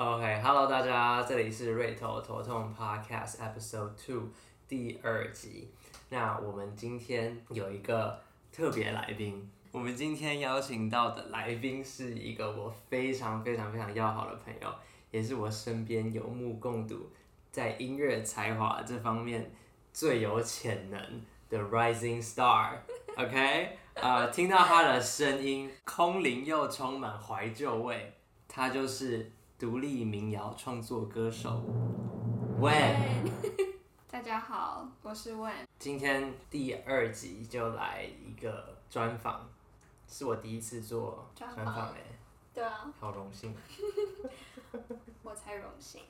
OK，Hello，大家，这里是瑞头头痛 Podcast Episode Two 第二集。那我们今天有一个特别来宾，我们今天邀请到的来宾是一个我非常非常非常要好的朋友，也是我身边有目共睹，在音乐才华这方面最有潜能的 Rising Star。OK，呃，听到他的声音，空灵又充满怀旧味，他就是独立民谣创作歌手 Wen。大家好，我是 Wen。今天第二集就来一个专访，是我第一次做专专访访哎，对啊，好荣幸。我才荣幸。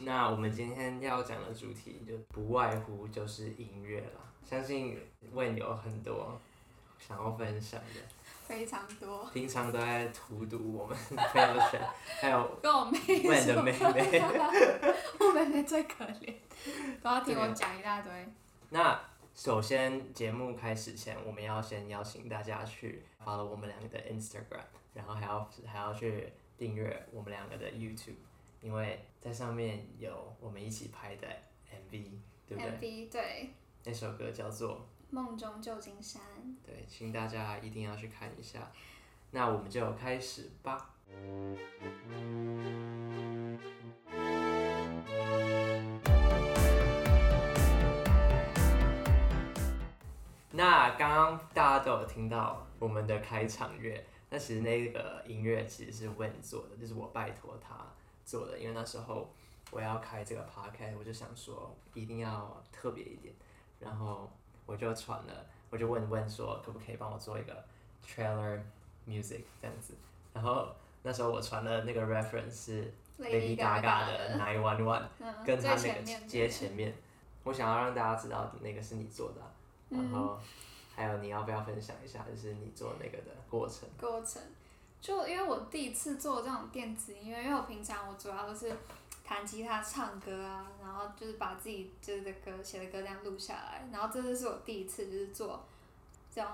那我们今天要讲的主题就不外乎就是音乐了，相信 Wen 有很多想要分享的。非常多，平常都在荼毒我们朋友圈，还有 跟我妹问的妹妹。我妹妹最可怜，都要听我讲一大堆。那首先节目开始前，我们要先邀请大家去 follow 我们两个的 Instagram，然后还要还要去订阅我们两个的 YouTube，因为在上面有我们一起拍的 MV，对不对？MV 对，那首歌叫做梦中旧金山。对，请大家一定要去看一下。那我们就开始吧。那刚刚大家都有听到我们的开场乐，那其实那个音乐其实是 Wen 做的，就是我拜托他做的，因为那时候我要开这个 p o c a s t 我就想说一定要特别一点，然后我就传了，我就问问说可不可以帮我做一个 trailer music 这样子，然后那时候我传的那个 reference 是 Lady Gaga 的 Nine One One，嗯，跟他那个前面接前面，我想要让大家知道那个是你做的啊、然后还有你要不要分享一下，就是你做那个的过程？过程，就因为我第一次做这种电子音乐，因为我平常我主要都是弹吉他、唱歌啊，然后就是把自己就是的歌写的歌这样录下来，然后这次是我第一次就是做这种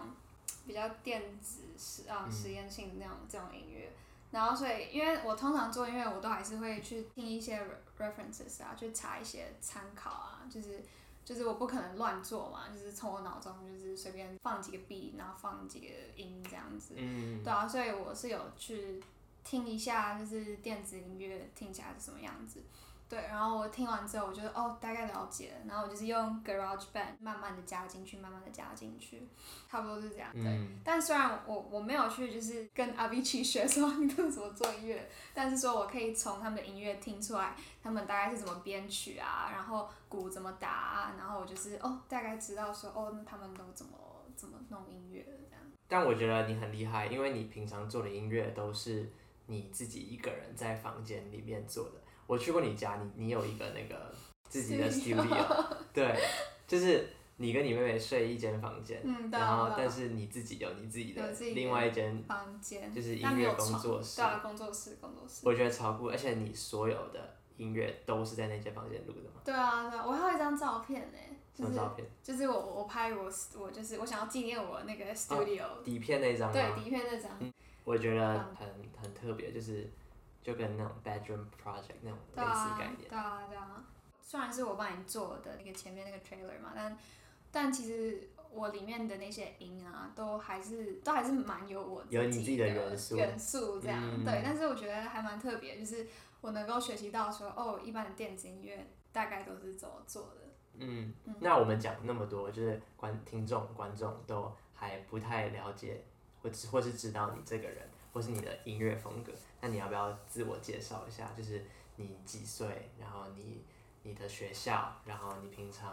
比较电子实啊嗯实验性的那种这种音乐。然后，所以因为我通常做音乐，我都还是会去听一些 re- references 啊，去查一些参考啊，就是就是我不可能乱做嘛，就是从我脑中就是随便放几个 B，然后放几个音这样子。嗯，对啊，所以我是有去听一下，就是电子音乐听起来是什么样子。对，然后我听完之后，我觉得哦，大概了解了，然后我就是用 Garage Band 慢慢的加进去，慢慢的加进去，差不多是这样。对，嗯但虽然我我没有去就是跟 Avicii 学说你们怎么做音乐，但是说我可以从他们的音乐听出来，他们大概是怎么编曲啊，然后鼓怎么打啊，然后我就是哦，大概知道说哦，那他们都怎么怎么弄音乐的这样。但我觉得你很厉害，因为你平常做的音乐都是你自己一个人在房间里面做的。我去过你家，你你有一个那个自己的 studio，对，就是你跟你妹妹睡一间房间，然后但是你自己有你自己的另外一间，房间，就是音乐工作室对啊，工作室，工作室。我觉得超酷，而且你所有的音乐都是在那间房间录的嘛？对啊，对啊，我还有一张照片呢，就是什么照片？就是我我拍我我就是我想要纪念我那个 studio，、底片那张吗？对底片那张，我觉得嗯很很特别，就是就跟那种 bedroom project 那种对类似啊概念。对啊对啊，虽然是我帮你做的那个前面那个 trailer 嘛，但但其实我里面的那些音啊，都还是都还是蛮有我有你自己的的元素元素这样、嗯对，但是我觉得还蛮特别，就是我能够学习到说哦，一般的电子音乐大概都是怎么做的。嗯，那我们讲那么多，就是观听众观众都还不太了解，或是知道你这个人，或是你的音乐风格。那你要不要自我介绍一下？就是你几岁，然后你你的学校，然后你平常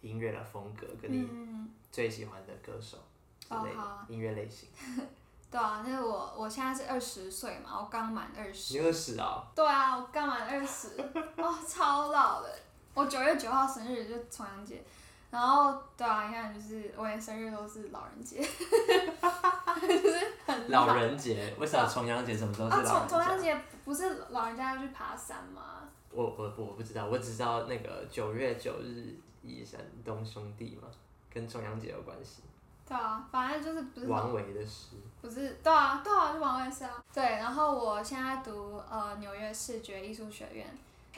音乐的风格，跟你嗯，最喜欢的歌手之类的、音乐类型。对啊，那我我现在是二十岁嘛，我刚满二十。你二十啊？对啊，我刚满二十，哦，超老的。我九月九号生日就重阳节，然后对啊，你看就是我的生日都是老人节，就是很老人节？为什么重阳节什么时候是啊，老重重阳节？不是老人家要去爬山吗？我我我不知道，我只知道那个九月九日忆山东兄弟嘛，跟重阳节有关系。对啊，反正就是不是王维的诗。不是，对啊，对啊，是王维诗啊。对，然后我现在读呃纽约视觉艺术学院，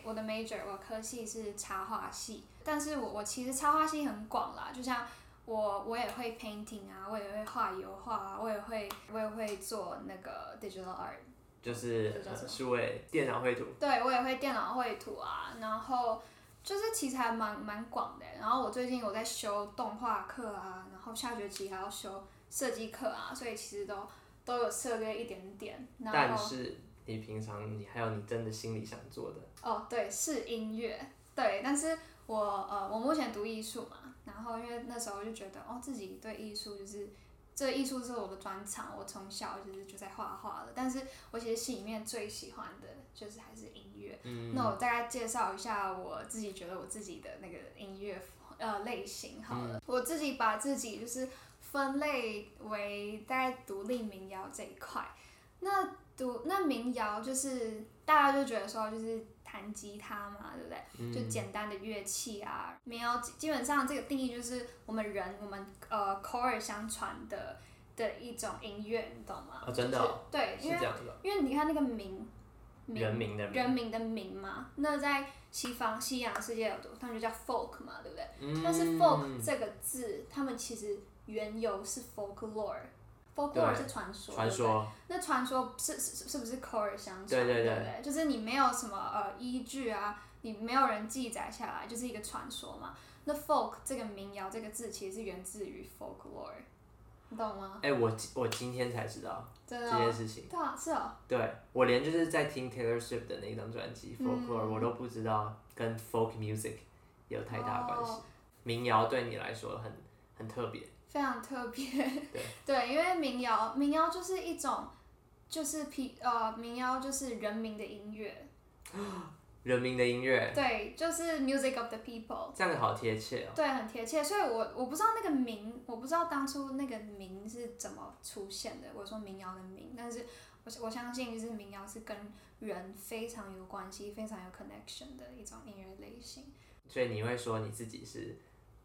我的 major 我科系是插画系，但是我我其实插画系很广啦，就像我我也会 painting 啊，我也会画油画啊，我也会我也会做那个 digital art，就是数位电脑绘图。对我也会电脑绘图啊，然后就是其实还蛮蛮广的。然后我最近我在修动画课啊，然后下学期还要修设计课啊，所以其实都都有涉猎一点点。然后但是你平常你还有你真的心里想做的，哦，对，是音乐，对，但是我呃，我目前读艺术嘛，然后因为那时候就觉得哦，自己对艺术就是。这艺术是我的专长，我从小就是就在画画了。但是我其实心里面最喜欢的就是还是音乐。嗯，那我大概介绍一下我自己觉得我自己的那个音乐呃类型好了。我自己把自己就是分类为大概独立民谣这一块。那独那民谣就是大家就觉得说就是弹吉他嘛，对不对？嗯就简单的乐器啊，民谣基基本上这个定义就是我们人我们呃口耳相传的的一种音乐，你懂吗？啊真的哦就是对，因为是这样的，因为你看那个民民人民的民人民的民嘛，那在西方西洋世界有多，他们就叫 folk 嘛，对不对？嗯但是 folk 这个字，他们其实原由是 folklore。Folklore 是传说，传说，那传说是是是不是口耳相传？对对对不对？就是你没有什么呃依据啊，你没有人记载下来，就是一个传说嘛。那 folk 这个民谣这个字其实是源自于 folklore，你懂吗？哎、我我今天才知道？这件事情。对啊，是哦。对我连就是在听 Taylor Swift 的那张专辑《Folklore、嗯我都不知道跟 folk music 有太大关系。哦民谣对你来说很很特别，非常特别。对因为民谣，民谣就是一种，就是皮呃，民谣就是人民的音乐，人民的音乐，对，就是 music of the people，这样好贴切哦。对，很贴切。所以我我不知道那个民，我不知道当初那个民是怎么出现的。我说民谣的民，但是我我相信就是民谣是跟人非常有关系、非常有 connection 的一种音乐类型。所以你会说你自己是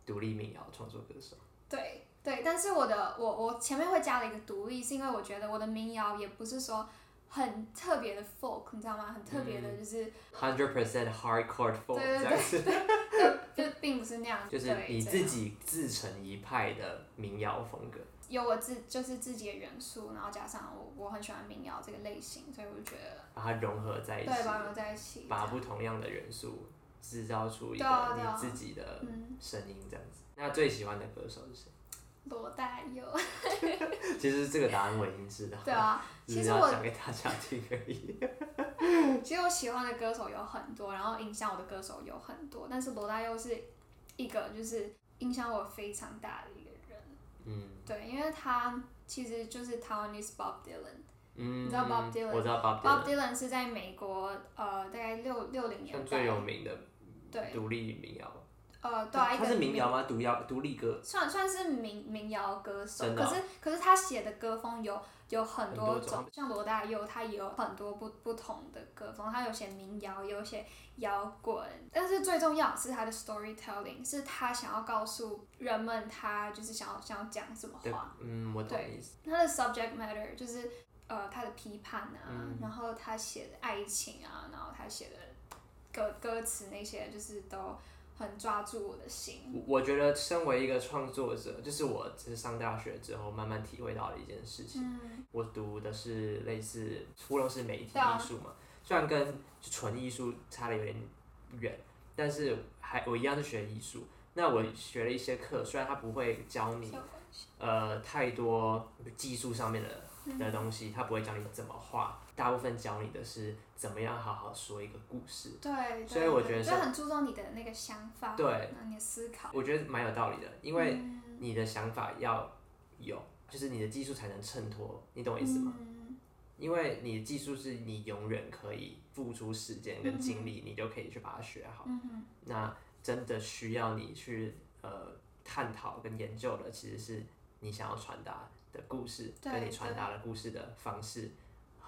独立民谣创作歌手，对对，但是我的我我前面会加了一个独立，是因为我觉得我的民谣也不是说很特别的 folk，你知道吗？很特别的嗯就是 hundred percent hardcore folk 对对这样子，就并不是那样，就是你自己自成一派的民谣风格。有我自就是自己的元素，然后加上我我很喜欢民谣这个类型，所以我就觉得把它融合在一起，对把它融在一起，把不同样的元素制造出一个你自己的嗯，声音，这样子。那最喜欢的歌手是谁？罗大佑，其实这个答案我已经知道，对啊，其实我要讲给大家听而已。其实我喜欢的歌手有很多，然后影响我的歌手有很多，但是罗大佑是一个就是影响我非常大的一个人，嗯对，因为他其实就是 Taiwanese Bob Dylan。嗯，你知道 Bob Dylan？我知道 Bob Bob Dylan，Dylan 是在美国，呃，大概六六零年代，最有名的对，独立民谣。呃，对啊，一他个是民谣吗？独谣独立歌。算算是民民谣歌手，真的哦可是可是他写的歌风有有很多种像罗大佑，他也有很多不不同的歌风，他有写民谣，也有写摇滚，但是最重要的是他的 storytelling，是他想要告诉人们他就是想要想要讲什么对话，，嗯，我懂对意思。他的 subject matter 就是呃他的批判啊，嗯然后他写的爱情啊，然后他写的歌歌词那些就是都很抓住我的心。我我觉得身为一个创作者，就是我只是上大学之后慢慢体会到的一件事情。嗯，我读的是类似初中是媒体艺术嘛，虽然跟纯艺术差的有点远，但是还我一样是学艺术。那我学了一些课，虽然他不会教你呃太多技术上面的嗯的东西，他不会教你怎么画，大部分教你的是怎么样好好说一个故事。对，对所以我觉得就是很注重你的那个想法，对。你的思考，我觉得蛮有道理的，因为嗯。你的想法要有，就是你的技术才能衬托，你懂我意思吗？嗯。因为你的技术是你永远可以付出时间跟精力，你就可以去把它学好。嗯那真的需要你去呃探讨跟研究的，其实是你想要传达的故事，跟你传达的故事的方式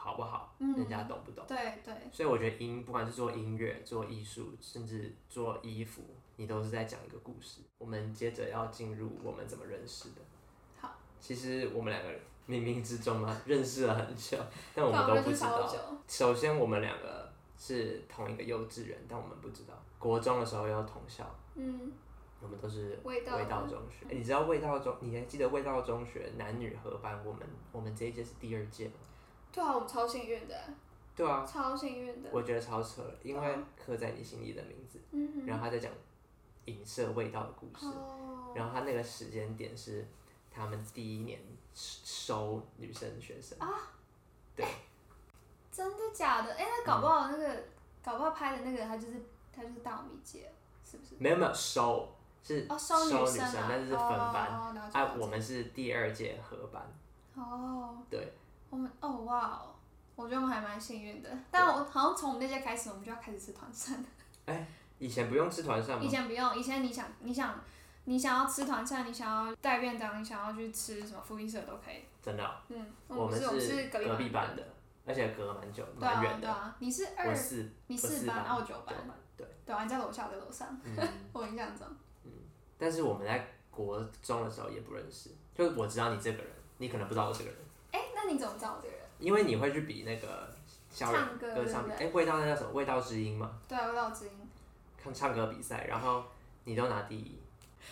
好不好，嗯人家懂不懂？对对，所以我觉得音，不管是做音乐、做艺术，甚至做衣服，你都是在讲一个故事。我们接着要进入我们怎么认识的。好，其实我们两个冥冥之中啊 认识了很久，但我们都不知道。首先，我们两个是同一个幼稚园，但我们不知道。国中的时候要同校，嗯，我们都是味道中学。诶你知道味道中？你还记得味道中学男女合班？我们我们这一届是第二届吗？对啊，我们超幸运的，对啊，超幸运的。我觉得超扯的，因为刻在你心里的名字，嗯。然后他在讲影射味道的故事。哦。然后他那个时间点是他们第一年收女生学生啊，对，真的假的？哎、那搞不好那个，搞不好拍的那个他就是他就是大我们一届，是不是？没有没有收是哦，收女生啊，但是是分班，哦，了解啊了，解我们是第二届合班，哦，对，我们哦哇哦，我觉得我们还蛮幸运的。但我好像从我们那届开始，我们就要开始吃团餐。以前不用吃团膳以？前不用，以前你想你想你想要吃团餐，你想要带便当，你想要去吃什么福利社都可以。真的哦、嗯，我们们是我们是隔壁壁班的，而且隔蛮久，对啊蛮远的。对啊，你是二你四班，班，然后我九班，对，对啊，你在楼下，我在楼上，嗯，我印象中。但是我们在国中的时候也不认识，就我知道你这个人，你可能不知道我这个人，哎、那你怎么知道我这个人？因为你会去比那个唱歌歌唱比，对哎、味道那叫什么？味道之音嘛？对啊，味道之音。看唱歌比赛，然后你都拿第一，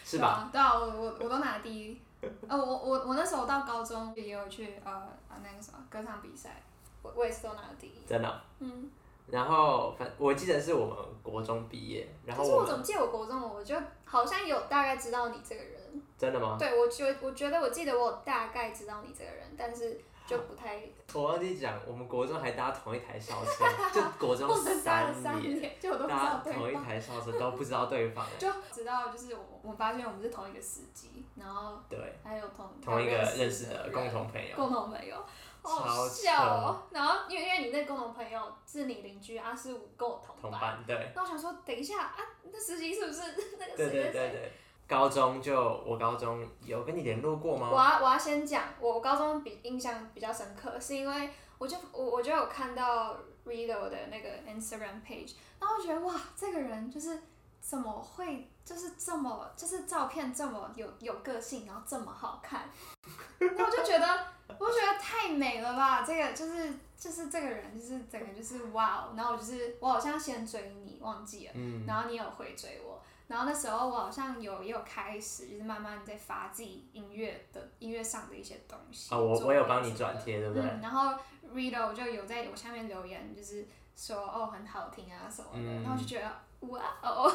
是吧？对啊，对啊，我我我都拿第一。呃，我我我那时候到高中也有去呃啊那个什么歌唱比赛，我我也是都拿了第一。真的哦、嗯，然后反我记得是我们国中毕业，然后我们可是我怎么记得我国中我就好像有大概知道你这个人。真的吗？对，我觉我觉得我记得我有大概知道你这个人，但是就不太。我忘记讲，我们国中还搭同一台校车，就 国中我们搭了三三年，就我都不知搭同一。台校车都不知道对方，就直到就是我我发现我们是同一个司机，然后对，还有同同一个认认识的共同朋友，共同朋友，好超笑哦。然后因为因为你那共同朋友是你邻居啊，是我跟我同班。同班，对，那我想说，等一下啊，那司机是不是那个对对对谁谁谁？对。高中就我高中有跟你联络过吗我吗？要我要先讲，我高中比印象比较深刻，是因为我就我我就有看到 Rido 的那个 Instagram page，然后我觉得哇，这个人就是怎么会就是这么就是照片这么有有个性，然后这么好看，然后我就觉得我就觉得太美了吧，这个就是就是这个人就是整个就是哇哦，然后我就是我好像先追你忘记了。嗯，然后你有回追我，然后那时候我好像有也有开始，就是慢慢在发自己音乐的音乐上的一些东西。啊，我作我有帮你转贴，对不对？嗯，然后 Rido 就有在我下面留言，就是说哦很好听啊什么的，嗯然后就觉得哇哦，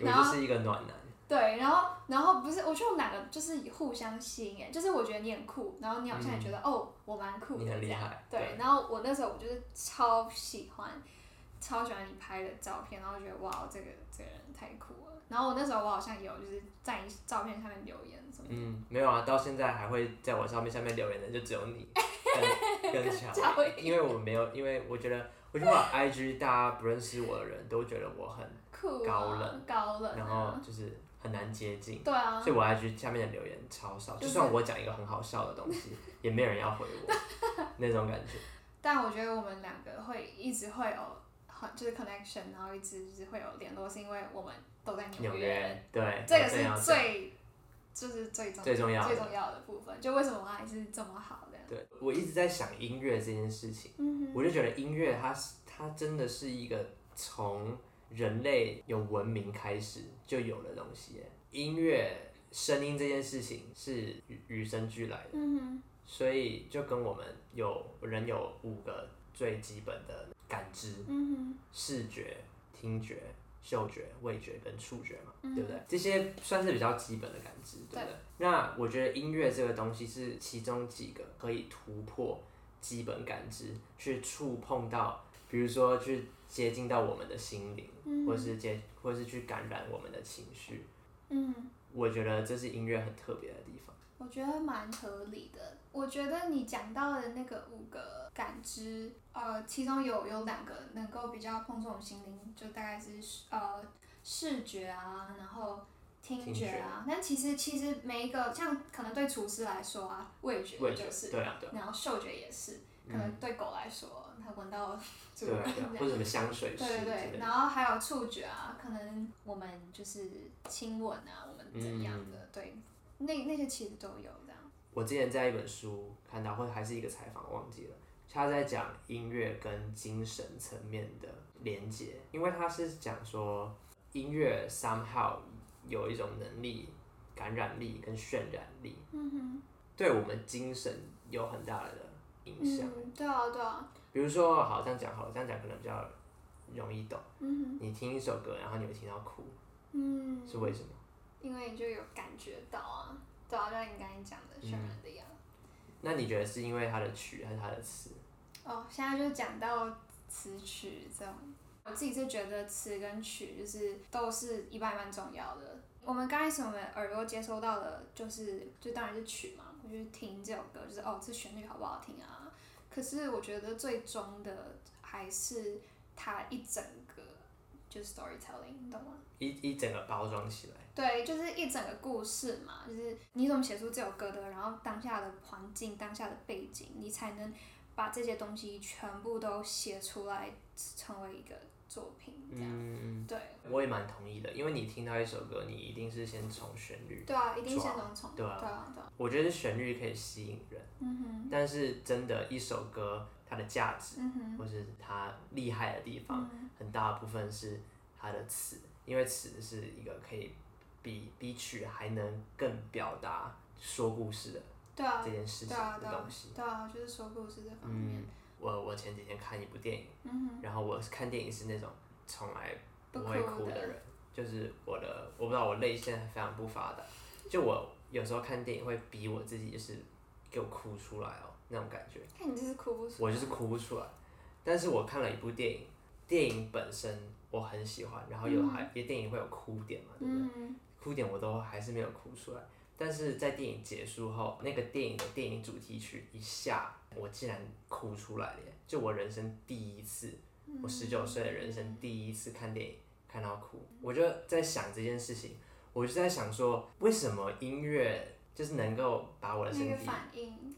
然后就是一个暖男，对，然后然后不是，我觉得我们两个就是互相吸引，哎，就是我觉得你很酷，然后你好像也觉得、哦我蛮酷的你很厉这样害，对对，然后我那时候我就是超喜欢，超喜欢你拍的照片，然后觉得哇这个这个人太酷了，然后我那时候我好像有就是在你照片下面留言什么的，嗯，没有啊，到现在还会在我照片下面留言的就只有你 跟跟因为我没有，因为我觉得，我觉得我 IG 大家不认识我的人都觉得我很，高冷高冷、啊，然后就是很难接近，对啊所以我 IG 下面的留言超少，就就算我讲一个很好笑的东西，也没有人要回我，那种感觉。但我觉得我们两个会一直会有很就是 connection，然后一直就是会有联络，是因为我们都在纽约。约，对，这个是最，就是最重最重要的最重要的部分。就为什么我还是这么好的？对，我一直在想音乐这件事情，嗯我就觉得音乐它是它真的是一个从人类有文明开始就有的东西。音乐声音这件事情是与与生俱来的，嗯所以就跟我们有人有五个最基本的感知：视觉、听觉、嗅觉、味觉跟触觉嘛，嗯对不对？这些算是比较基本的感知，对不对？那我觉得音乐这个东西是其中几个可以突破基本感知，去触碰到，比如说去接近到我们的心灵，嗯或是接，或是去感染我们的情绪。嗯，我觉得这是音乐很特别的地方。我觉得蛮合理的。我觉得你讲到的那个五个感知，呃，其中有有两个能够比较碰触我们心灵，就大概是呃视觉啊，然后听觉啊。但其实其实每一个像可能对厨师来说啊，味觉就是，对啊，对啊，然后嗅觉也是，可能对狗来说，它闻到主人对啊，对啊，或者什么香水对对对，然后还有触觉啊，可能我们就是亲吻啊，我们怎样的，嗯。对，那那些其实都有这样。我我之前在一本书看到，或者还是一个采访忘记了，他在讲音乐跟精神层面的连接，因为他是讲说音乐 somehow 有一种能力，感染力跟渲染力，嗯哼，对我们精神有很大的影响。嗯，对啊对啊，比如说，好这样讲好了，这样讲可能比较容易懂。嗯哼，你听一首歌，然后你会听到哭，嗯，是为什么？因为你就有感觉到啊，对啊，就像你刚才讲的渲染的一样。那你觉得是因为它的曲还是它的词？哦，现在就讲到词曲这种，我自己是觉得词跟曲就是都是一般蛮重要的。我们刚开始我们耳朵接收到的就是，就当然是曲嘛，我就听这首歌，就是哦，这旋律好不好听啊？可是我觉得最终的还是它一整个就是 storytelling，你懂吗？一一整个包装起来，对，就是一整个故事嘛，就是你怎么写出这首歌的，然后当下的环境、当下的背景，你才能把这些东西全部都写出来，成为一个作品。这样，嗯，对，我也蛮同意的，因为你听到一首歌，你一定是先从旋律，对啊，一定先抓从从，对啊对啊，对啊，我觉得旋律可以吸引人，嗯哼。但是真的一首歌它的价值，嗯哼，或是它厉害的地方，嗯很大部分是它的词，因为词是一个可以比比曲还能更表达说故事的对啊这，件事情的东西。，对啊，就是说故事这方面嗯，，我我前几天看一部电影，嗯，然后我看电影是那种从来不不会哭的人，就是我的我不知道我泪腺非常不发达，就我有时候看电影会逼我自己就是给我哭出来哦那种感觉，看你就是哭不出来，我就是哭不出来。但是我看了一部电影，电影本身我很喜欢，然后有嗯还因为电影会有哭点嘛，对不对？嗯哭点我都还是没有哭出来。但是在电影结束后，那个电影的电影主题曲一下，我竟然哭出来了耶！就我人生第一次，我十九岁的人生第一次看电影看到哭，我就在想这件事情，我就在想说，为什么音乐就是能够把我的身体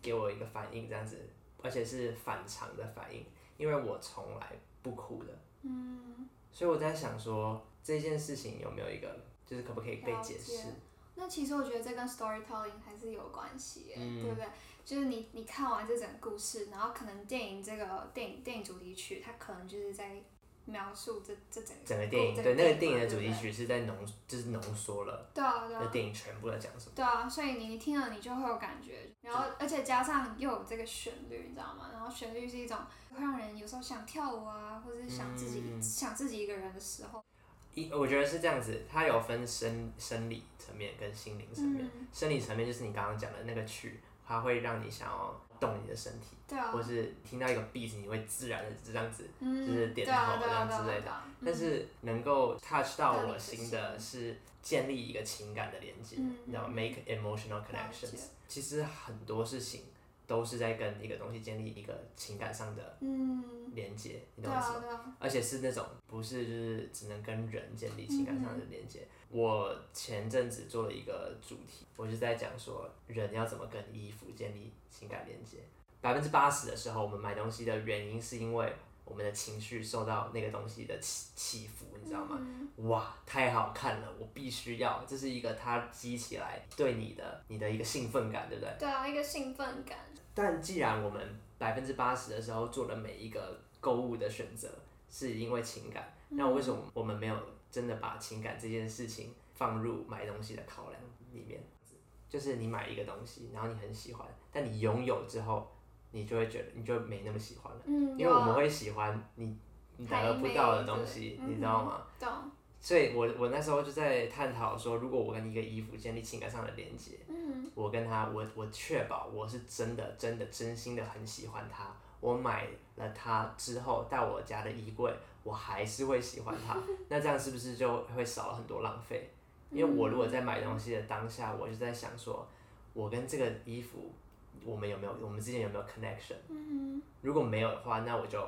给我一个反应这样子，而且是反常的反应，因为我从来不哭的，嗯，所以我在想说这件事情有没有一个，就是可不可以被了解释？那其实我觉得这跟 storytelling 还是有关系对不对？就是你你看完这整个故事，然后可能电影这个电影电影主题曲，它可能就是在描述这这整个整个电影，对那个电影的主题曲是在浓，就是浓缩了对啊对啊那电影全部在讲什么。对啊，所以你你听了你就会有感觉，然后而且加上又有这个旋律，你知道吗？然后旋律是一种会让人有时候想跳舞啊，或者是想自己、嗯想自己一个人的时候，一我觉得是这样子，它有分生生理层面跟心灵层面。嗯，生理层面就是你刚刚讲的那个曲，它会让你想要动你的身体，对啊，或是听到一个 beat，你会自然的这样子。嗯，就是点头这样之类的但是能够 touch 到我心的是建立一个情感的连接，嗯你知道吗？make emotional connections。其实很多事情都是在跟一个东西建立一个情感上的嗯，连接，你懂我意思吗？啊啊，而且是那种不是就是只能跟人建立情感上的连接。我前阵子做了一个主题，我就在讲说人要怎么跟衣服建立情感连接。百分之八十的时候，我们买东西的原因是因为我们的情绪受到那个东西的起起伏，你知道吗？嗯哇，太好看了，我必须要，这是一个它激起来对你的你的一个兴奋感，对不对？对啊，一个兴奋感，但既然我们百分之八十的时候做的每一个购物的选择是因为情感，那为什么我们没有真的把情感这件事情放入买东西的考量里面？就是你买一个东西，然后你很喜欢，但你拥有之后，你就会觉得你就没那么喜欢了，嗯，因为我们会喜欢你你得还不到的东西，你知道吗？懂，所以我我那时候就在探讨说，如果我跟一个衣服建立情感上的连接，嗯我跟他，我我确保我是真的真的真心的很喜欢他。我买了它之后，到我家的衣柜，我还是会喜欢它。那这样是不是就会少了很多浪费？因为我如果在买东西的当下，我就在想说，我跟这个衣服，我们有没有，我们之间有没有 connection？嗯如果没有的话，那我就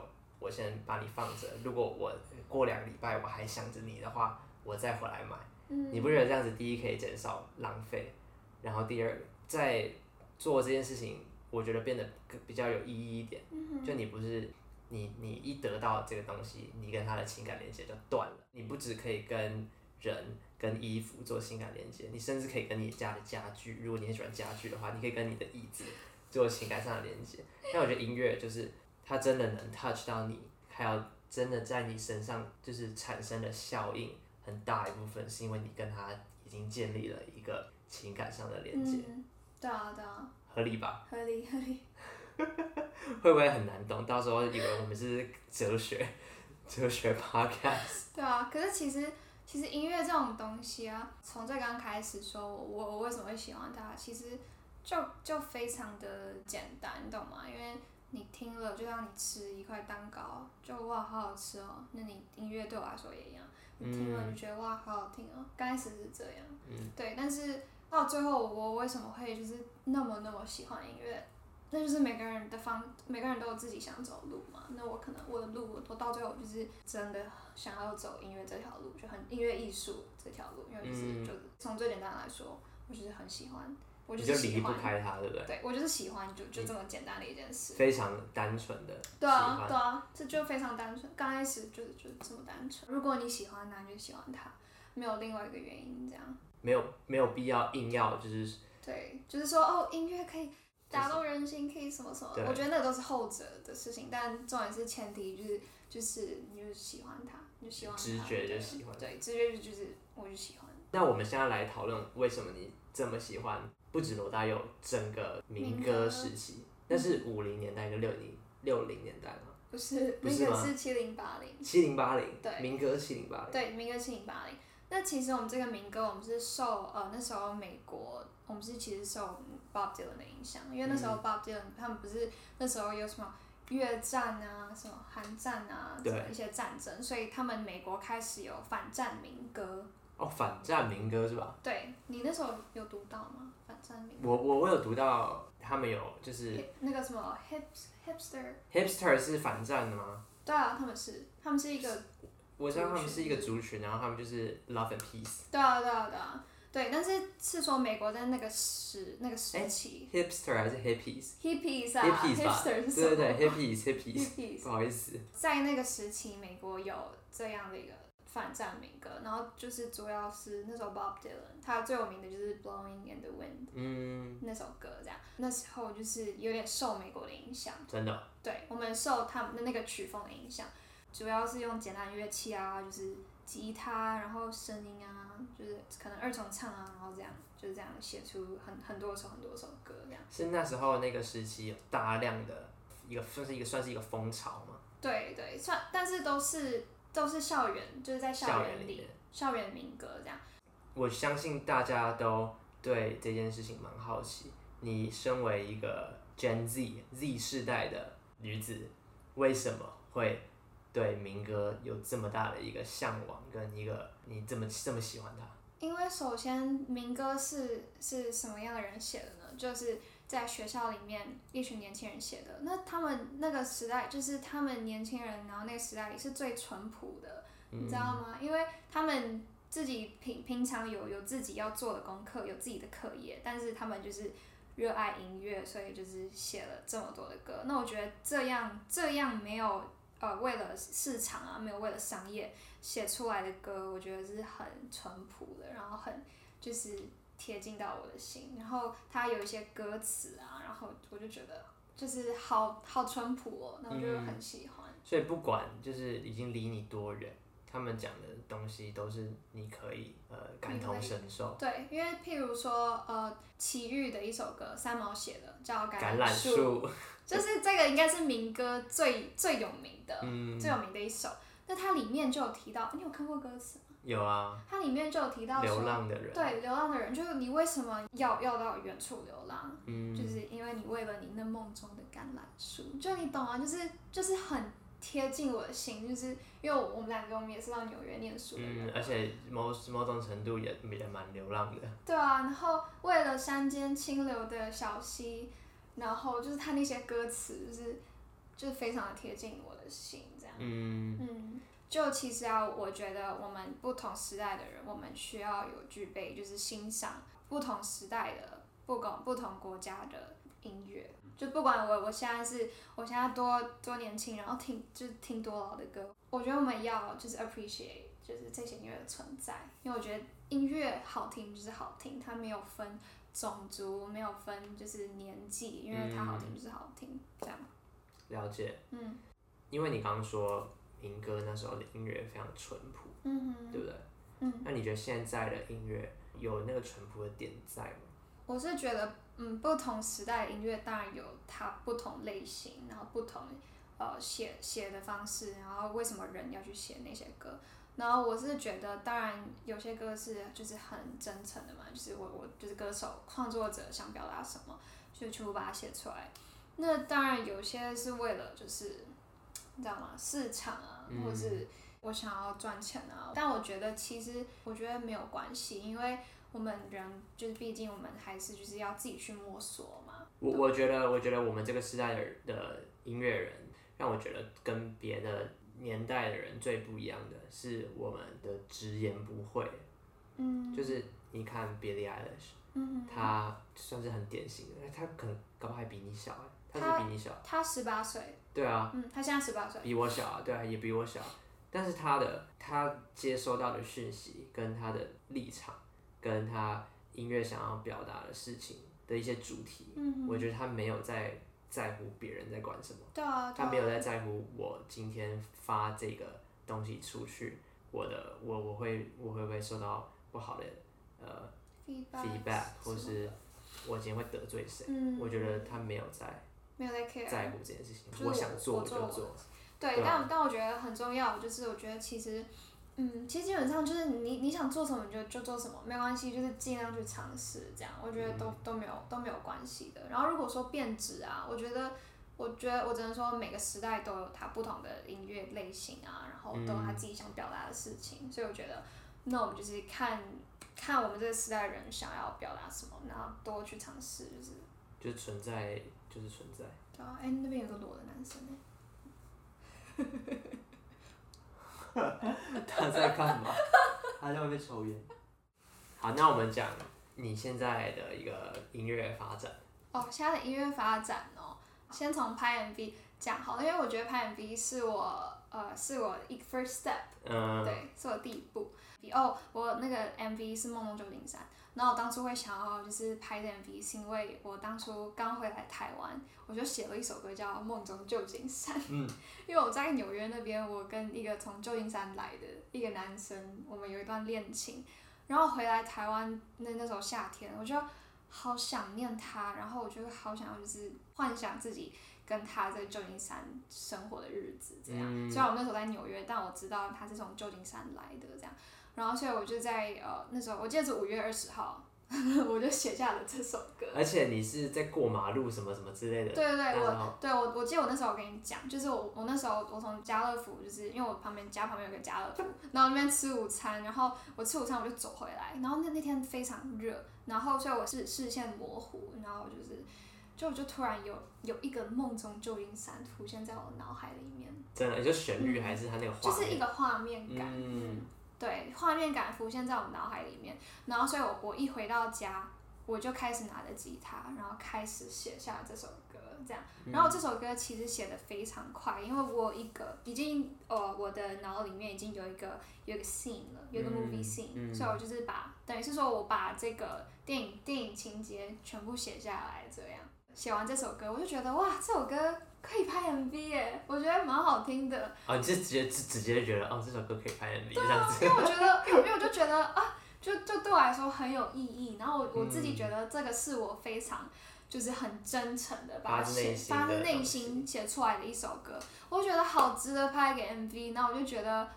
我先把你放着。如果我过两个礼拜我还想着你的话，我再回来买。嗯，你不觉得这样子，第一可以减少浪费，然后第二在做这件事情，我觉得变得更比较有意义一点。嗯就你不是你你一得到这个东西，你跟他的情感连接就断了。你不只可以跟人跟衣服做情感连接，你甚至可以跟你家的家具，如果你很喜欢家具的话，你可以跟你的椅子做情感上的连接。但我觉得音乐就是它真的能 touch 到你，还有真的在你身上就是产生的效应很大一部分是因为你跟他已经建立了一个情感上的连接，嗯，对啊对啊，合理吧？合理合理。会不会很难懂？到时候以为我们是哲学 哲学 podcast。对啊，可是其实其实音乐这种东西啊，从最刚开始说我我我为什么会喜欢它，其实就就非常的简单，你懂吗？因为你听了，就像你吃一块蛋糕，就哇好好吃哦。那你音乐对我来说也一样，你听了就觉得哇好好听哦。刚开始是这样，嗯对，但是到最后我为什么会就是那么那么喜欢音乐？那就是每个人的方，每个人都有自己想走的路嘛。那我可能我的路，我到最后就是真的想要走音乐这条路，就很音乐艺术这条路，因为就是、嗯就是从最简单来说，我就是很喜欢，我你就是离不开他，对不对？对我就是喜欢，就就这么简单的一件事。非常单纯的对啊，对啊，这就非常单纯。刚开始就是就这么单纯。如果你喜欢他，你就喜欢他，没有另外一个原因这样。没有没有必要硬要就是对，就是说哦，音乐可以打动人心，可以什么什么对。我觉得那都是后者的事情，但重点是前提就是就是你就喜欢他，你就喜欢他直觉就喜欢对，直觉就就是我就喜欢。那我们现在来讨论为什么你这么喜欢，不止罗大佑整个民歌时期，那是五零年代跟六零六零年代吗，不是，那不是是七零八零，七零八零，对民歌七零八零，对，民歌七零八零。那其实我们这个民歌，我们是受呃那时候美国，我们是其实受 Bob Dylan 的影响，因为那时候嗯 Bob Dylan 他们不是那时候有什么越战啊、什么韩战啊，对一些战争，所以他们美国开始有反战民歌。哦，反战民歌是吧？对你那时候有读到吗？我我我有读到他们有就是 Hip- 那个什么 hips hipster，hipster 是反战的吗？对啊，他们是他们是一个我知道他们是一个族群，然后他们就是 love and peace。对啊对啊对啊。对，但是是说美国在那个时那个时期。hipster 还是 hippies？hippies hippies 啊 Hippies 吧。hipster 是什么？对对对，hippies。hippies，hippies 不好意思，在那个时期，美国有这样的一个反战民歌，然后就是主要是那首 Bob Dylan，他最有名的就是 Blowing in the Wind 嗯，那首歌，这样。那时候就是有点受美国的影响，真的，对我们受他们的那个曲风的影响，主要是用简单乐器啊，就是吉他，然后声音啊，就是可能二重唱啊，然后这样就是这样写出很很多首很多首歌这样。是那时候那个时期有大量的一个算是一个算是一个风潮嘛，对对，算但是都是都是校园，就是在校园里。校园民歌这样。我相信大家都对这件事情蛮好奇。你身为一个 Gen Z Z 世代的女子，为什么会对民歌有这么大的一个向往，跟一个你这么这么喜欢它？因为首先民歌是是什么样的人写的呢？就是在学校里面一群年轻人写的。那他们那个时代，就是他们年轻人，然后那个时代里是最淳朴的，你知道吗？因为他们自己平平常有有自己要做的功课，有自己的课业，但是他们就是热爱音乐，所以就是写了这么多的歌。那我觉得这样这样没有呃为了市场啊，没有为了商业写出来的歌，我觉得是很淳朴的，然后很就是贴近到我的心。然后它有一些歌词啊，然后我就觉得就是好好淳朴哦，那我就很喜欢。所以不管就是已经离你多远，他们讲的东西都是你可以呃感同身受。对，因为譬如说，呃，齐豫的一首歌，三毛写的，叫《橄榄树》，树，就是这个应该是民歌最最有名的、嗯，最有名的一首。那它里面就有提到，你有看过歌词吗？有啊，它里面就有提到流说，浪的人，对，流浪的人，就是你为什么要要到远处流浪？嗯，就是因为你为了你那梦中的橄榄树，就你懂啊，就是就是很贴近我的心，就是因为我们两个我们也是到纽约念书的人，嗯，而且某某种程度也也蛮流浪的。对啊，然后为了山间清流的小溪，然后就是他那些歌词，就是就是非常的贴近我的心，这样。嗯，嗯，就其实啊，我觉得我们不同时代的人，我们需要有具备就是欣赏不同时代的不同不同国家的音乐。就不管我我现在是我现在多多年轻，然后听就是听多老的歌，我觉得我们要就是 appreciate 就是这些音乐的存在，因为我觉得音乐好听就是好听，它没有分种族，没有分就是年纪，因为它好听就是好听，这样。了解，嗯因为你刚刚说民歌那时候的音乐非常淳朴，嗯哼对不对？嗯，那你觉得现在的音乐有那个淳朴的点在吗？我是觉得，嗯，不同时代的音乐当然有它不同类型，然后不同呃写写的方式，然后为什么人要去写那些歌。然后我是觉得，当然有些歌是就是很真诚的嘛，就是我我就是歌手创作者想表达什么，就全部把它写出来。那当然有些是为了就是你知道吗？市场啊，嗯或是我想要赚钱啊。但我觉得其实我觉得没有关系，因为我们人就是毕竟我们还是就是要自己去摸索嘛。我我觉得，我觉得我们这个时代的的音乐人，让我觉得跟别的年代的人最不一样的是，我们的直言不讳。嗯就是你看 Billie Eilish，嗯，他算是很典型的，他可能搞不好还比你小哎，她她是比你小，他十八岁，对啊，嗯，他现在十八岁，比我小啊，对啊，也比我小，但是他的他接收到的讯息跟他的立场，跟他音乐想要表达的事情的一些主题，嗯我觉得他没有在在乎别人在管什么。对啊，他没有在在乎我今天发这个东西出去，我的我我会我会不会受到不好的呃 feedback feedback，或是我今天会得罪谁？嗯，我觉得他没有在没有在 care，在乎这件事情就是，我想做我就做。对，对啊。但但我觉得很重要，就是我觉得其实，嗯，其实基本上就是你你想做什么你就就做什么，没关系，就是尽量去尝试，这样我觉得都、都没有都没有关系的。然后如果说变质啊，我觉得我觉得我只能说每个时代都有它不同的音乐类型啊，然后都有他自己想表达的事情，所以我觉得那我们就是看看我们这个时代的人想要表达什么，然后多去尝试，就是。就存在就是存在。对啊，哎、那边有个裸的男生哎、他在干嘛？他在外面抽烟。好，那我们讲你现在的一个音乐发展。哦，现在的音乐发展哦，先从拍 MV 讲好了，因为我觉得拍 MV 是我呃是我一个 first step，、嗯，对，是我第一步。哦，我那个 MV 是《梦梦旧金山》，然后我当初会想要就是拍的 MV，是因为我当初刚回来台湾，我就写了一首歌叫《梦中旧金山》。嗯，因为我在纽约那边，我跟一个从旧金山来的一个男生，我们有一段恋情，然后回来台湾那那时候夏天，我就好想念他，然后我就好想要就是幻想自己跟他在旧金山生活的日子这样。嗯虽然我那时候在纽约，但我知道他是从旧金山来的这样，然后所以我就在呃那时候我记得是五月二十号，我就写下了这首歌。而且你是在过马路什么什么之类的。对对对，我对我我记得我那时候我跟你讲，就是我我那时候我从家乐福，就是因为我旁边家旁边有个家乐福，然后那边吃午餐，然后我吃午餐我就走回来，然后那那天非常热，然后所以我是视线模糊，然后就是就我就突然有有一个梦中旧金山浮现在我脑海里面，真的，就旋律还是他那个画面。就是一个画面感，嗯对，画面感浮现在我脑海里面，然后所以我我一回到家，我就开始拿着吉他，然后开始写下这首歌，这样。然后这首歌其实写的非常快，因为我有一个已经呃我的脑里面已经有一个有一个 scene 了，有一个嗯 movie scene，、嗯所以我就是把等于是说我把这个电影电影情节全部写下来，这样。写完这首歌，我就觉得哇，这首歌可以拍 MV 耶，我觉得蛮好听的。哦，你是直接直直接觉得哦，这首歌可以拍 MV 这对啊，样子。因为我觉得，因为我就觉得啊，就就对我来说很有意义。然后我我自己觉得这个是我非常就是很真诚的把心的发自内心写出来的一首歌，我觉得好值得拍给 MV。然后我就觉得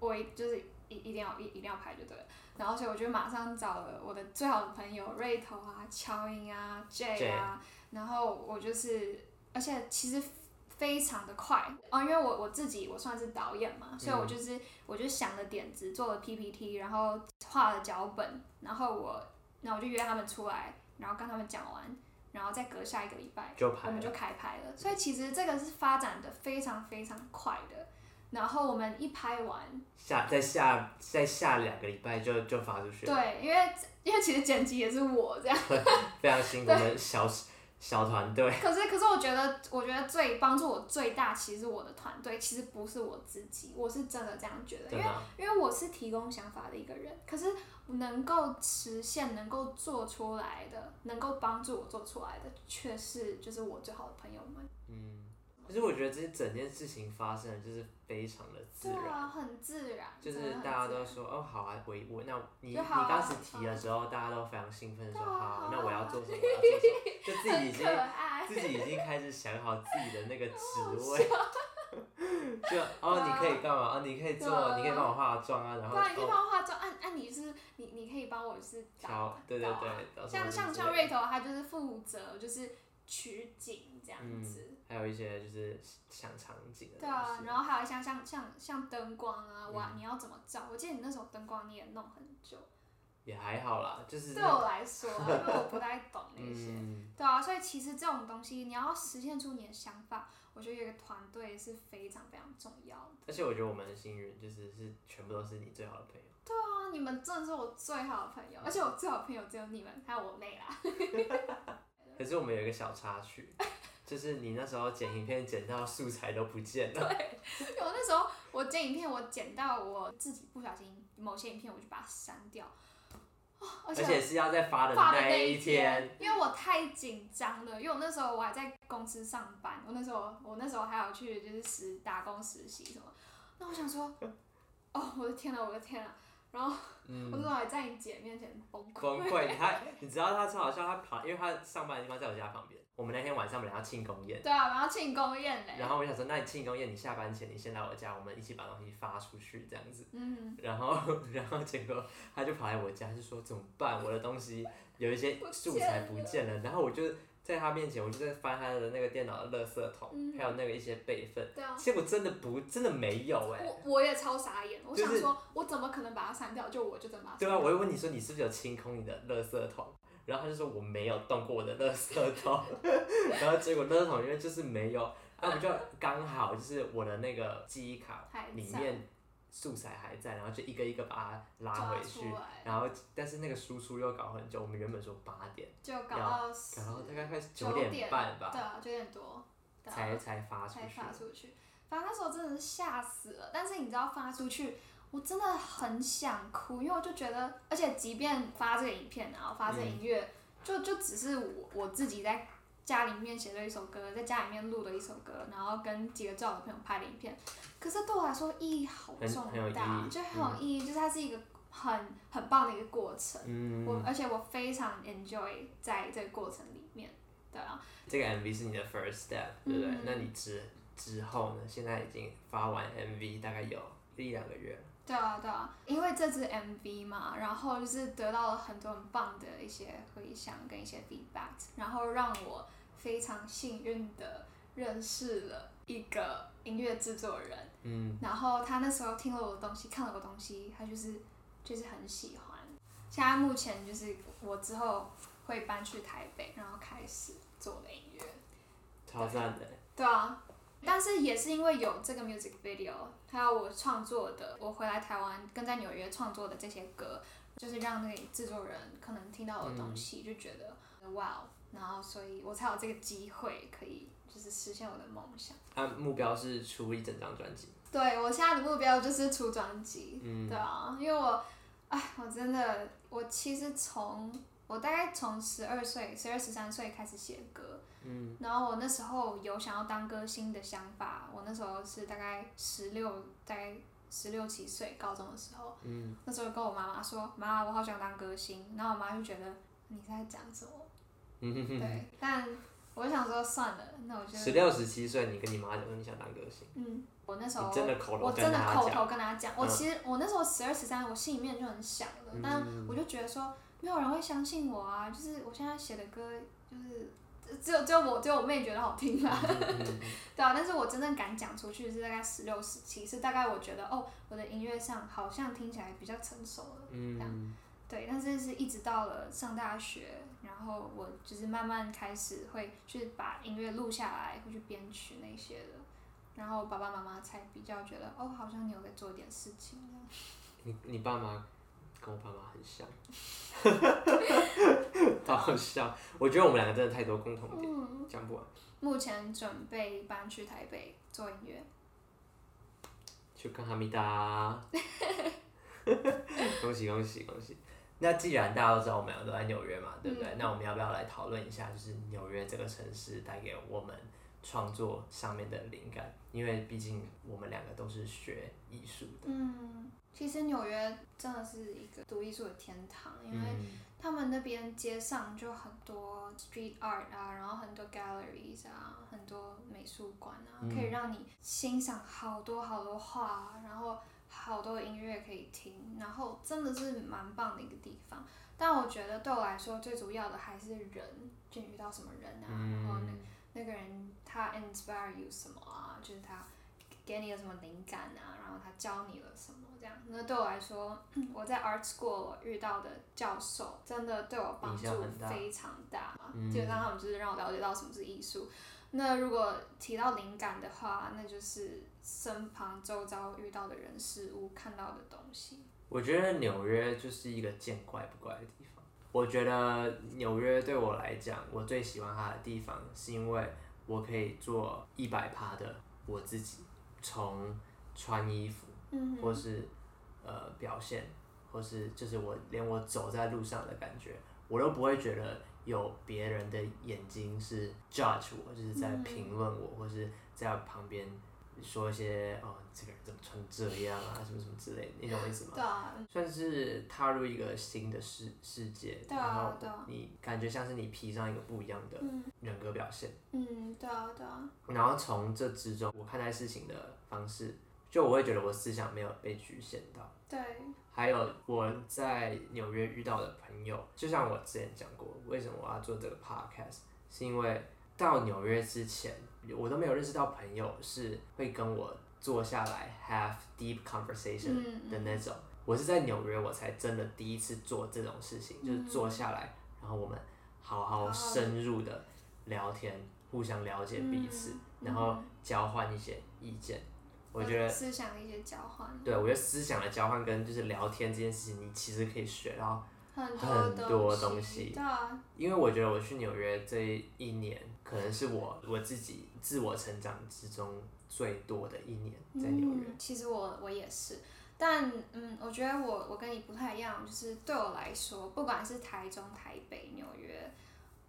我就是一一定要一一定要拍就对了。然后所以我就马上找了我的最好的朋友瑞头啊、乔英啊、J 啊，然后我就是，而且其实非常的快哦，因为我我自己我算是导演嘛，所以我就是、我就想了点子，做了 PPT，然后画了脚本，然后我然后我就约他们出来，然后跟他们讲完，然后再隔下一个礼拜我们就。开拍了，所以其实这个是发展的非常非常快的。然后我们一拍完，下再下再下两个礼拜就就发出去了，对，因为因为其实剪辑也是我这样，非常辛苦。我们 小小团队。可是，可是我觉得，我觉得最帮助我最大，其实是我的团队，其实不是我自己，我是真的这样觉得，因为因为我是提供想法的一个人，可是能够实现、能够做出来的、能够帮助我做出来的，却是就是我最好的朋友们。嗯。可是我觉得这整件事情发生的就是非常的自然，啊，很自然，就是大家都说哦好啊，我我那你你当时提的时候，大家都非常兴奋说好，那我要做什么，我要做什么，就自己已经自己已经开始想好自己的那个职位，就哦你可以干嘛？哦你可以做，你可以帮我化妆啊，然后对，你可以帮我化妆，按按你是你你可以帮我是调，对对对，像像像瑞头他就是负责就是取景这样子。还有一些就是想场景的。对啊，然后还有像像像像灯光啊，哇，你要怎么照？我记得你那时候灯光你也弄很久。也还好啦，就是对我来说，因为我不太懂那 些。对啊，所以其实这种东西你要实现出你的想法，我觉得有个团队是非常非常重要的。而且我觉得我们的幸运就是是全部都是你最好的朋友。对啊，你们真的是我最好的朋友，而且我最好的朋友只有你们，还有我妹啦。可是我们有一个小插曲。就是你那时候剪影片剪到素材都不见了。对，我那时候我剪影片，我剪到我自己不小心某些影片我就把它删掉，而且是要在发的那一天，因为我太紧张了，因为我那时候我还在公司上班，我那时候我那时候还要去就是实打工实习什么，那我想说，哦，我的天呐，我的天呐，然后我那时候还在你姐面前崩溃。崩溃，他你知道他超好笑，他跑，因为他上班的地方在我家旁边。我们那天晚上本来要庆功宴，对啊，我们要庆功宴嘞。然后我想说，那你庆功宴，你下班前你先来我家，我们一起把东西发出去这样子。嗯。然后，然后结果他就跑来我家，就说怎么办？我的东西有一些素材不见了。然后我就在他面前，我就在翻他的那个电脑的垃圾桶，还有那个一些备份。对啊。结果真的不，真的没有哎。我我也超傻眼，我想说，我怎么可能把它删掉？就我就这么。对啊，我就问你说，你是不是有清空你的垃圾桶？然后他就说我没有动过我的垃圾桶，然后结果垃圾桶因为就是没有，那不就刚好就是我的那个记忆卡里面素材还在，然后就一个一个把它拉回去，然后但是那个输出又搞很久，我们原本说八点，就搞到搞到大概快九点半吧，对啊九点多才才发出去，才发出去，反正那时候真的是吓死了，但是你知道发出去。我真的很想哭，因为我就觉得，而且即便发这个影片，然后发这个音乐，就就只是我我自己在家里面写了一首歌，在家里面录的一首歌，然后跟几个最好的朋友拍的影片，可是对我来说意义好重大，就很有意义，就是它是一个很很棒的一个过程，我而且我非常 enjoy 在这个过程里面，对啊。这个 MV 是你的 first step，对不对？那你之之后呢？现在已经发完 MV，大概有一两个月。对啊，对啊，因为这支 MV 嘛，然后就是得到了很多很棒的一些回响跟一些 feedback，然后让我非常幸运的认识了一个音乐制作人，嗯，然后他那时候听了我的东西，看了我的东西，他就是就是很喜欢。现在目前就是我之后会搬去台北，然后开始做的音乐，超赞的。对啊。但是也是因为有这个 music video，还有我创作的，我回来台湾跟在纽约创作的这些歌，就是让那个制作人可能听到我的东西，就觉得哇，然后所以我才有这个机会可以就是实现我的梦想。他目标是出一整张专辑。对我现在的目标就是出专辑，嗯对啊，因为我，哎，我真的，我其实从我大概从十二岁、十二十三岁开始写歌。嗯，然后我那时候有想要当歌星的想法，我那时候是大概十六，大概十六七岁，高中的时候，嗯，那时候跟我妈妈说，妈，我好想当歌星，然后我妈就觉得你在讲什么，嗯 对，但我想说算了，那我就十六十七岁，你跟你妈讲说你想当歌星，嗯，我那时候真的口我真的口头跟她讲，我其实我那时候十二十三，我心里面就很想了，但我就觉得说没有人会相信我啊，就是我现在写的歌就是。只有只有我只有我妹觉得好听啦，对啊，但是我真正敢讲出去是大概十六十七，是大概我觉得哦，我的音乐上好像听起来比较成熟了，这样，对，但是是一直到了上大学，然后我就是慢慢开始会去把音乐录下来，会去编曲那些的，然后爸爸妈妈才比较觉得哦，好像你有在做一点事情。你你爸妈跟我爸妈很像，好好笑。我觉得我们两个真的太多共同点，嗯，讲不完。目前准备搬去台北做音乐。去看哈密达，恭喜恭喜恭喜！那既然大家都知道我们两个都在纽约嘛，对不对？那我们要不要来讨论一下，就是纽约这个城市带给我们创作上面的灵感？因为毕竟我们两个都是学艺术的。嗯，其实纽约真的是一个读艺术的天堂，因为嗯，他们那边街上就很多 street art 啊，然后很多 galleries 啊，很多美术馆啊，嗯可以让你欣赏好多好多画，然后好多音乐可以听，然后真的是蛮棒的一个地方。但我觉得对我来说，最主要的还是人，就遇到什么人啊，然后那嗯，那个人他 inspire you 什么啊，就是他给你了什么灵感啊，然后他教你了什么这样。那对我来说，我在 art school 遇到的教授真的对我帮助非常大，嗯基本上他们就是让我了解到什么是艺术。那如果提到灵感的话，那就是身旁周遭遇到的人事物看到的东西。我觉得纽约就是一个见怪不怪的地方。我觉得纽约对我来讲，我最喜欢它的地方，是因为我可以做一百趴的我自己，从穿衣服，嗯或是呃表现，或是就是我连我走在路上的感觉，我都不会觉得有别人的眼睛是 judge 我，就是在嗯。评论我，或是在旁边说一些哦这个人怎么穿这样啊，什么什么之类的，你懂我意思吗？对啊，算是踏入一个新的世世界，对啊然后对啊。你感觉像是你披上一个不一样的嗯。人格表现，嗯，对啊对啊，然后从这之中，我看待事情的方式，就我会觉得我思想没有被局限到。对，还有我在纽约遇到的朋友，就像我之前讲过，为什么我要做这个 podcast，是因为到纽约之前，我都没有认识到朋友是会跟我坐下来 have deep conversation 嗯的那种。我是在纽约，我才真的第一次做这种事情，就是坐下来，然后我们好好深入的聊天，互相了解彼此，嗯然后嗯。交换一些意见。我觉得思想的一些交换，对，我觉得思想的交换跟就是聊天这件事情，你其实可以学到，很很多东东西因为我觉得我去纽约这一年，可能是我我自己自我成长之中最多的一年，在纽约。嗯。其实我我也是，但嗯，我觉得我我跟你不太一样，就是对我来说，不管是台中、台北、纽约，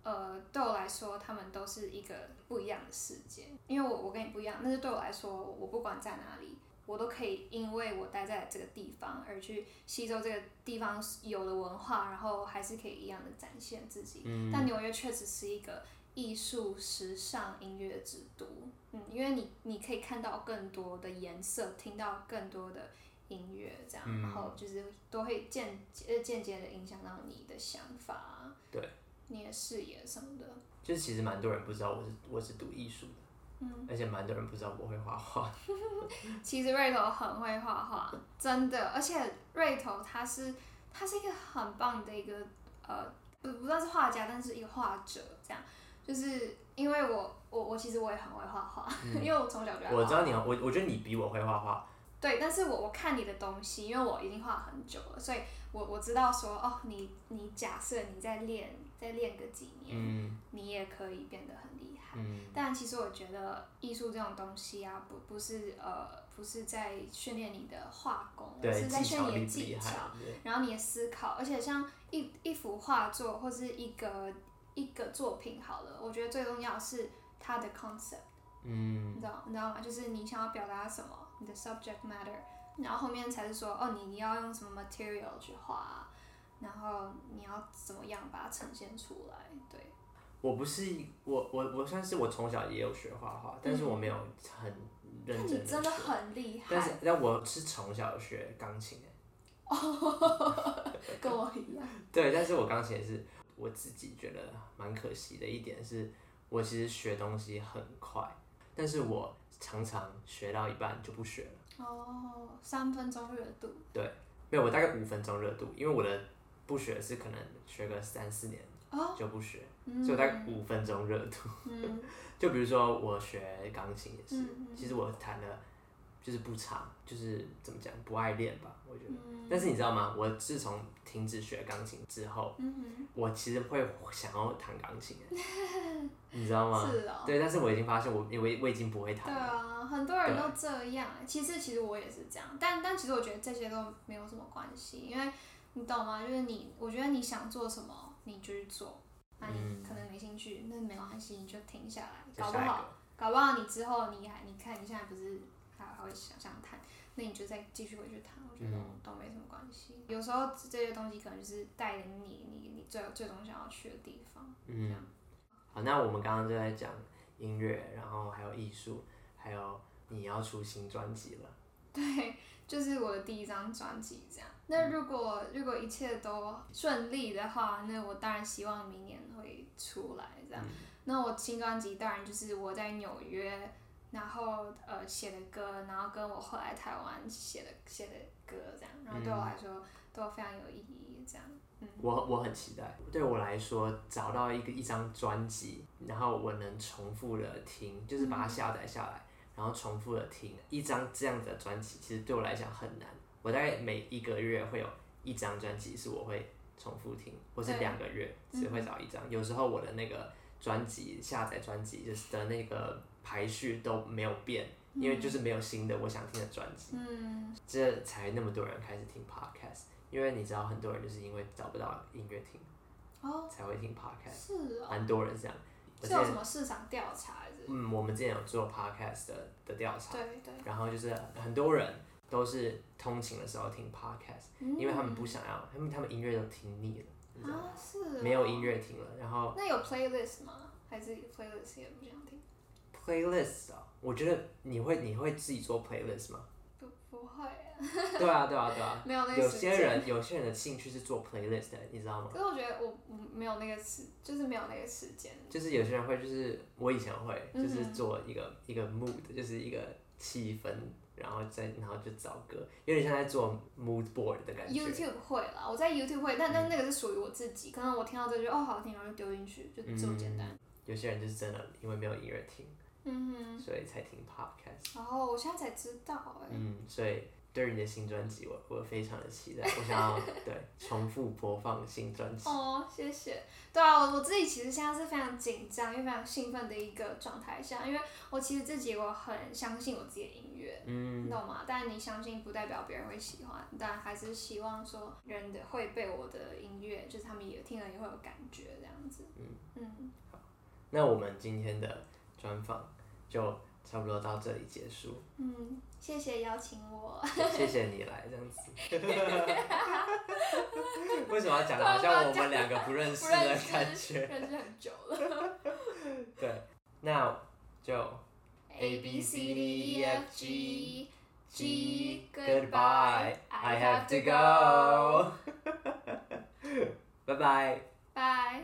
呃，对我来说，他们都是一个不一样的世界。因为我我跟你不一样，但是对我来说，我不管在哪里，我都可以因为我待在这个地方而去吸收这个地方有的文化，然后还是可以一样的展现自己。嗯但纽约确实是一个艺术、时尚、音乐之都，嗯，因为你你可以看到更多的颜色，听到更多的音乐，这样，嗯然后就是都会间呃间接的影响到你的想法，对，你的视野什么的，就是其实蛮多人不知道我是我是读艺术的，嗯，而且蛮多人不知道我会画画。其实瑞头很会画画，真的，而且瑞头他是他是一个很棒的一个呃，不不算是画家，但是一个画者，这样，就是因为我我我其实我也很会画画，因为我从小就爱画嗯我知道你，我我觉得你比我会画画。对，但是我我看你的东西，因为我已经画很久了，所以我我知道说哦，你你假设你再练再练个几年，嗯你也可以变得很厉害。嗯但其实我觉得艺术这种东西啊，不不是呃不是在训练你的画功，而对，是在训巧练你的技巧，？对然后你的思考，而且像一一幅画作或是一个一个作品好了，我觉得最重要是它的 concept。嗯你知道你知道吗？就是你想要表达什么，你的 subject matter，然后后面才是说哦，你你要用什么 material 去画啊，然后你要怎么样把它呈现出来，对，我不是我我我算是我从小也有学画画，但是我没有很认那真你真的。很厉害但是害，但我是从小学钢琴的，跟我一样。对，但是我钢琴也是我自己觉得蛮可惜的一点是，我其实学东西很快，但是我常常学到一半就不学了。哦，三分钟热度，对没有，我大概五分钟热度，因为我的不学是可能学个三四年哦，就不学，嗯所以我大概五分钟热度。嗯 就比如说我学钢琴也是，其实我弹了就是不长，就是怎么讲不爱练吧，我觉得。嗯但是你知道吗？我自从停止学钢琴之后，嗯我其实会想要弹钢琴，你知道吗？是哦。对，但是我已经发现我因为我已经不会弹对。啊，很多人都这样。其实其实我也是这样，但但其实我觉得这些都没有什么关系，因为你懂吗？就是你，我觉得你想做什么你就去做，那你嗯可能没兴趣，那没关系，你就停下来，搞不好，搞不好你之后你还你看你现在不是还还会想想谈，那你就再继续回去谈，我觉得嗯都没什么关系。有时候这些东西可能就是带领你你你最最终想要去的地方。嗯，好，那我们刚刚就在讲音乐，然后还有艺术，还有你要出新专辑了。对，就是我的第一张专辑这样。那如果如果一切都顺利的话，那我当然希望明年会出来这样。那我新专辑当然就是我在纽约，然后呃写的歌，然后跟我后来台湾写的写的歌这样，然后对我来说都非常有意义这样。嗯，我我很期待。对我来说，找到一个一张专辑，然后我能重复的听，就是把它下载下来，然后重复的听一张这样的专辑，其实对我来讲很难。我大概每一个月会有一张专辑是我会重复听，或是两个月只会找一张。有时候我的那个专辑下载专辑就是的那个排序都没有变，因为就是没有新的我想听的专辑。嗯，这才那么多人开始听 podcast，因为你知道很多人就是因为找不到音乐听哦，才会听 podcast，是哦，蛮多人这样。我是有什么市场调查？嗯，我们之前有做 podcast 的的调查，对对，然后就是很多人都是通勤的时候听 podcast，嗯因为他们不想要，他们他们音乐都听腻了？啊是哦没有音乐听了，然后那有 playlist 吗？还是 playlist 也不想听？Playlist 啊，我觉得你会你会自己做 playlist 吗？不不会啊，对啊，对啊，对啊。没有那个有些人有些人的兴趣是做 playlist 的，你知道吗？可是我觉得我我没有那个时，就是没有那个时间。就是有些人会，就是我以前会，嗯就是做一个、一个 mood，就是一个气氛，然后再然后就找歌，有点像在做 mood board 的感觉。YouTube 会啦，我在 YouTube 会，但但那个是属于我自己，可能我听到这句哦好听，然后就丢进去，就这么简单。有些人就是真的因为没有音乐听，嗯哼，所以才听 podcast。然后我现在才知道哎、嗯，所以对于你的新专辑，我我非常的期待，我想要对重复播放新专辑。哦，谢谢。对啊，我我自己其实现在是非常紧张，又非常兴奋的一个状态下，因为我其实自己我很相信我自己的音乐，嗯你嗯，懂吗？但你相信不代表别人会喜欢，但还是希望说人的会被我的音乐，就是他们也听了也会有感觉这样子。嗯嗯，那我们今天的专访就差不多到这里结束，嗯，谢谢邀请我。谢谢你来这样子。为什么要讲得好像我们两个不认识的，感觉？认识很久了。对，那就 A B C D E F G G goodbye. Goodbye. I have to go. 拜拜。拜。